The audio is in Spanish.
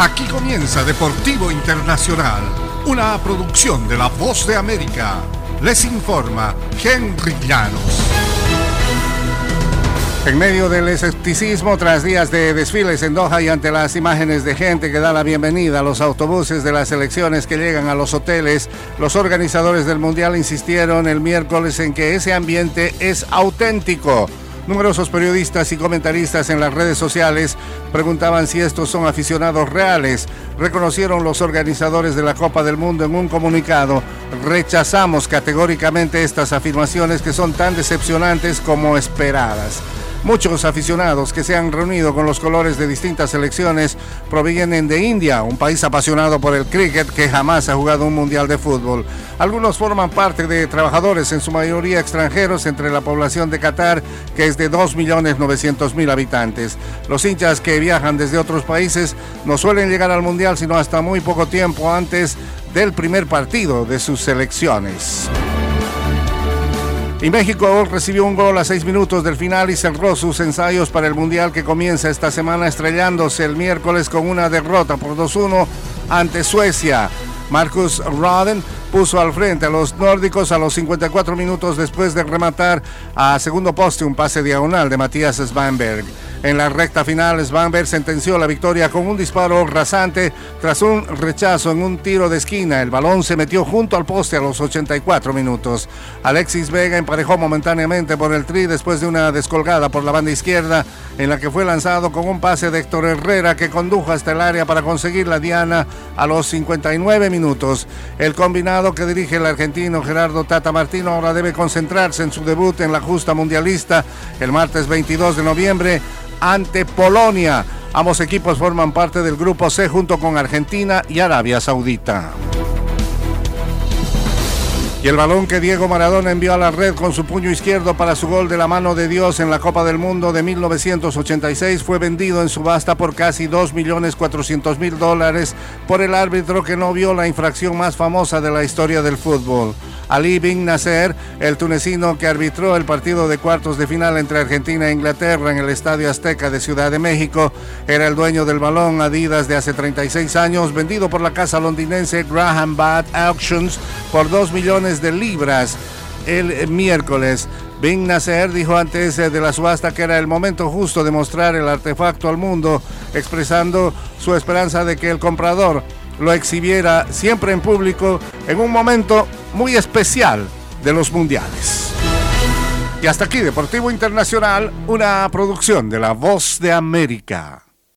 Aquí comienza Deportivo Internacional, una producción de La Voz de América. Les informa Henry Llanos. En medio del escepticismo tras días de desfiles en Doha y ante las imágenes de gente que da la bienvenida a los autobuses de las elecciones que llegan a los hoteles, los organizadores del Mundial insistieron el miércoles en que ese ambiente es auténtico Numerosos periodistas y comentaristas en las redes sociales preguntaban si estos son aficionados reales. Reconocieron los organizadores de la Copa del Mundo en un comunicado. Rechazamos categóricamente estas afirmaciones que son tan decepcionantes como esperadas. Muchos aficionados que se han reunido con los colores de distintas selecciones provienen de India, un país apasionado por el cricket que jamás ha jugado un mundial de fútbol. Algunos forman parte de trabajadores, en su mayoría extranjeros, entre la población de Qatar, que es de 2.900.000 habitantes. Los hinchas que viajan desde otros países no suelen llegar al mundial sino hasta muy poco tiempo antes del primer partido de sus selecciones. Y México recibió un gol a seis minutos del final y cerró sus ensayos para el Mundial que comienza esta semana estrellándose el miércoles con una derrota por 2-1 ante Suecia. Marcus Roden puso al frente a los nórdicos a los 54 minutos después de rematar a segundo poste un pase diagonal de Matías Svanberg. En la recta final, Svanberg sentenció la victoria con un disparo rasante tras un rechazo en un tiro de esquina. El balón se metió junto al poste a los 84 minutos. Alexis Vega emparejó momentáneamente por el tri después de una descolgada por la banda izquierda en la que fue lanzado con un pase de Héctor Herrera que condujo hasta el área para conseguir la diana a los 59 minutos. El combinado que dirige el argentino Gerardo Tata Martino ahora debe concentrarse en su debut en la justa mundialista el martes 22 de noviembre ante Polonia. Ambos equipos forman parte del Grupo C junto con Argentina y Arabia Saudita. Y el balón que Diego Maradona envió a la red con su puño izquierdo para su gol de la mano de Dios en la Copa del Mundo de 1986 fue vendido en subasta por casi 2.400.000 dólares por el árbitro que no vio la infracción más famosa de la historia del fútbol. Ali Bin Nasser, el tunecino que arbitró el partido de cuartos de final entre Argentina e Inglaterra en el Estadio Azteca de Ciudad de México, era el dueño del balón Adidas de hace 36 años, vendido por la casa londinense Graham Bad Auctions por 2 millones de libras el miércoles. Bin Nasser dijo antes de la subasta que era el momento justo de mostrar el artefacto al mundo, expresando su esperanza de que el comprador lo exhibiera siempre en público en un momento muy especial de los mundiales. Y hasta aquí Deportivo Internacional, una producción de La Voz de América.